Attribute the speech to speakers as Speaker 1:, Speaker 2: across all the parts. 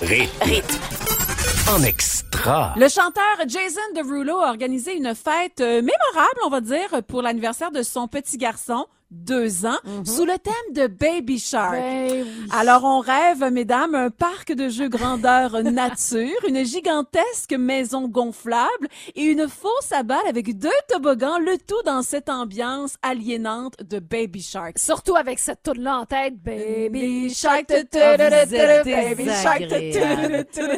Speaker 1: Rythme. En extra.
Speaker 2: Le chanteur Jason Derulo a organisé une fête euh, mémorable, on va dire, pour l'anniversaire de son petit garçon, deux ans, sous le thème de Baby Shark.
Speaker 3: Ben oui.
Speaker 2: Alors, on rêve, mesdames, un parc de jeux grandeur nature, une gigantesque maison gonflable et une fosse à balles avec deux toboggans, le tout dans cette ambiance aliénante de Baby Shark.
Speaker 3: Surtout avec cette toune-là en tête. Baby Shark.
Speaker 2: Baby Shark.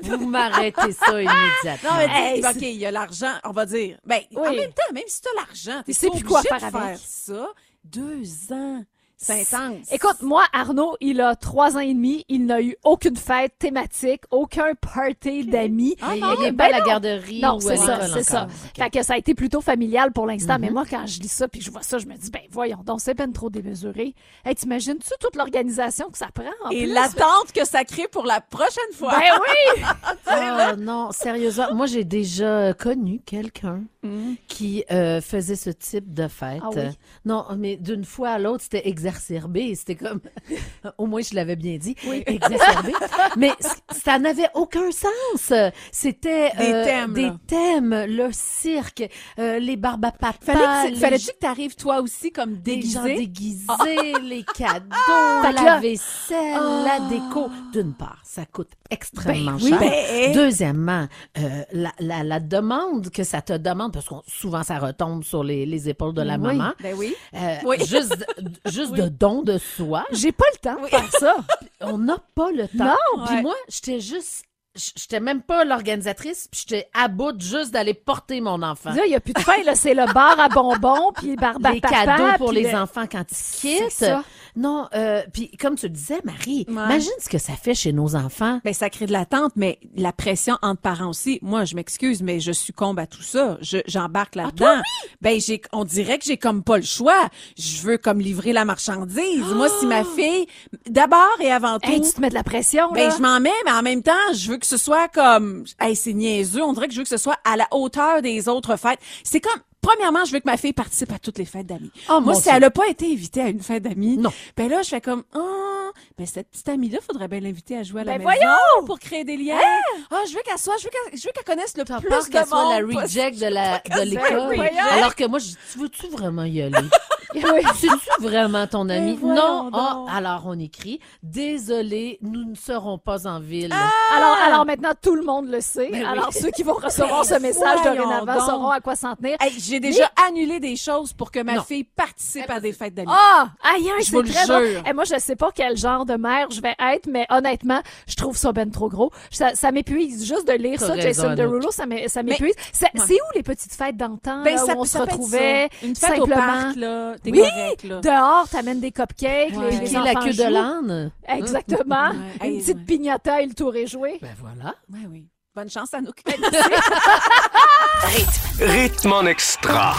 Speaker 4: Vous m'arrêtez ça immédiatement.
Speaker 2: Non, mais OK, il y a l'argent, on va dire. Ben, en même temps, même si t'as l'argent, t'es obligé
Speaker 3: faire
Speaker 2: de
Speaker 3: avec.
Speaker 2: ça. Deux ans. C'est intense.
Speaker 3: Écoute, moi, Arnaud, il a trois ans et demi. Il n'a eu aucune fête thématique, aucun party d'amis.
Speaker 4: Mais il
Speaker 3: non,
Speaker 4: n'est
Speaker 3: ben
Speaker 4: pas à la
Speaker 3: non.
Speaker 4: garderie
Speaker 3: Non,
Speaker 4: ou
Speaker 3: c'est ça, c'est ça. Fait que ça a été plutôt familial pour l'instant.
Speaker 4: Mhm.
Speaker 3: Mais moi, quand je lis ça puis je vois ça, je me dis, ben voyons donc, c'est ben trop démesuré. Hey, t'imagines-tu toute l'organisation que ça prend? en
Speaker 2: Et
Speaker 3: plus?
Speaker 2: l'attente que ça crée pour la prochaine fois.
Speaker 3: Ben oui!
Speaker 4: Ah non, sérieusement, moi j'ai déjà connu quelqu'un
Speaker 2: Mm.
Speaker 4: qui euh, faisait ce type de fête.
Speaker 3: Ah oui?
Speaker 4: Non, mais d'une fois à l'autre, c'était exacerbé. C'était comme, au moins je l'avais bien dit,
Speaker 3: Oui.
Speaker 4: exacerbé. mais ça n'avait aucun sens. C'était
Speaker 2: Des
Speaker 4: euh,
Speaker 2: thèmes,
Speaker 4: des
Speaker 2: là.
Speaker 4: thèmes, le cirque, euh, les papa,
Speaker 2: Fallait-tu
Speaker 4: les
Speaker 2: fallait-tu que t'arrives toi aussi comme
Speaker 4: des gens
Speaker 2: déguisé?
Speaker 4: déguisés, les cadeaux,
Speaker 3: Fait que
Speaker 4: la
Speaker 3: là-
Speaker 4: vaisselle,
Speaker 2: Ah.
Speaker 4: la déco. D'une part, ça coûte extrêmement
Speaker 3: Ben oui.
Speaker 4: cher.
Speaker 2: Ben,
Speaker 4: Deuxièmement, euh, la, la, la demande que ça te demande, parce que souvent ça retombe sur les, les épaules de la
Speaker 3: Oui.
Speaker 4: maman,
Speaker 2: ben oui.
Speaker 4: euh,
Speaker 2: Oui.
Speaker 4: juste, juste de don de soi,
Speaker 3: J'ai pas le temps de faire ça.
Speaker 4: on n'a pas le temps.
Speaker 3: Non,
Speaker 4: Puis
Speaker 2: ouais.
Speaker 4: moi, j'étais juste... J'étais même pas l'organisatrice, puis j'étais à bout juste d'aller porter mon enfant.
Speaker 3: Là, il n'y a plus de fin, là. C'est le bar à bonbons, puis à
Speaker 4: les
Speaker 3: papa,
Speaker 4: cadeaux pour les
Speaker 3: le-
Speaker 4: enfants quand ils
Speaker 3: C'est
Speaker 4: quittent.
Speaker 3: ça.
Speaker 4: Non, euh, puis comme tu le disais, Marie,
Speaker 2: Ouais.
Speaker 4: imagine ce que ça fait chez nos enfants.
Speaker 2: Ben, ça crée de l'attente, mais la pression entre parents aussi. Moi, je m'excuse, mais je succombe à tout ça. Je, j'embarque là-dedans. Ben, j'ai, on dirait que j'ai comme pas le choix. Je veux comme livrer la marchandise. Moi, si ma fille, d'abord et avant tout,
Speaker 3: Hey, tu te mets de la pression,
Speaker 2: ben, je m'en mets, mais en même temps, je veux que ce soit comme, hey, c'est niaiseux. On dirait que je veux que ce soit à la hauteur des autres fêtes. C'est comme, premièrement, je veux que ma fille participe à toutes les fêtes d'amis.
Speaker 4: Oh,
Speaker 2: Moi, si
Speaker 4: Dieu.
Speaker 2: elle a pas été invitée à une fête d'amis,
Speaker 4: Non.
Speaker 2: ben là, je fais comme, ah, ben cette petite amie-là, faudrait bien l'inviter à jouer à la
Speaker 3: Ben
Speaker 2: maison
Speaker 3: voyons!
Speaker 2: pour créer des liens. Ah, je veux qu'elle soit, je veux qu'elle, je veux qu'elle connaisse le plus de
Speaker 4: qu'elle soit la reject de la de l'école?
Speaker 2: reject.
Speaker 4: Alors que moi, je dis, tu veux-tu vraiment y aller?
Speaker 3: Oui.
Speaker 4: C'est-tu vraiment ton ami? Non. Ah,
Speaker 3: donc.
Speaker 4: alors on écrit, désolé, nous ne serons pas en ville.
Speaker 3: Alors, alors maintenant, tout le monde le sait.
Speaker 4: Ben oui.
Speaker 3: alors, ceux qui vont recevoir ce message dorénavant
Speaker 2: donc.
Speaker 3: sauront à quoi s'en tenir.
Speaker 2: Hey, j'ai déjà annulé des choses pour que ma
Speaker 4: Non.
Speaker 2: fille participe à des fêtes d'amis.
Speaker 3: Ah! Aïe, aïe,
Speaker 2: Je vous
Speaker 3: c'est
Speaker 2: le
Speaker 3: très drôle.
Speaker 2: jure.
Speaker 3: Et moi, je sais pas quel genre de mère je vais être, mais honnêtement, je trouve ça ben trop gros. Ça, ça m'épuise juste de lire ça,
Speaker 4: raison,
Speaker 3: Jason. Derulo, ça m'é- ça m'épuise. C'est
Speaker 2: Ouais.
Speaker 3: c'est où les petites fêtes d'antan
Speaker 2: Ben,
Speaker 3: où on
Speaker 2: ça
Speaker 3: se retrouvait
Speaker 2: ça. Une fête au
Speaker 3: simplement?
Speaker 2: parc, là. T'es
Speaker 3: Oui,
Speaker 2: correct, là.
Speaker 3: dehors, t'amènes des cupcakes,
Speaker 2: Ouais.
Speaker 3: les, les
Speaker 4: la
Speaker 3: enfants
Speaker 4: queue de
Speaker 3: jouent.
Speaker 4: l'âne.
Speaker 3: Exactement.
Speaker 2: Ouais.
Speaker 3: Une
Speaker 2: Hey,
Speaker 3: petite
Speaker 2: ouais.
Speaker 3: pignata et le tour est joué.
Speaker 4: Ben voilà.
Speaker 2: Ouais, oui. Bonne chance à nous.
Speaker 1: Rythme en extra.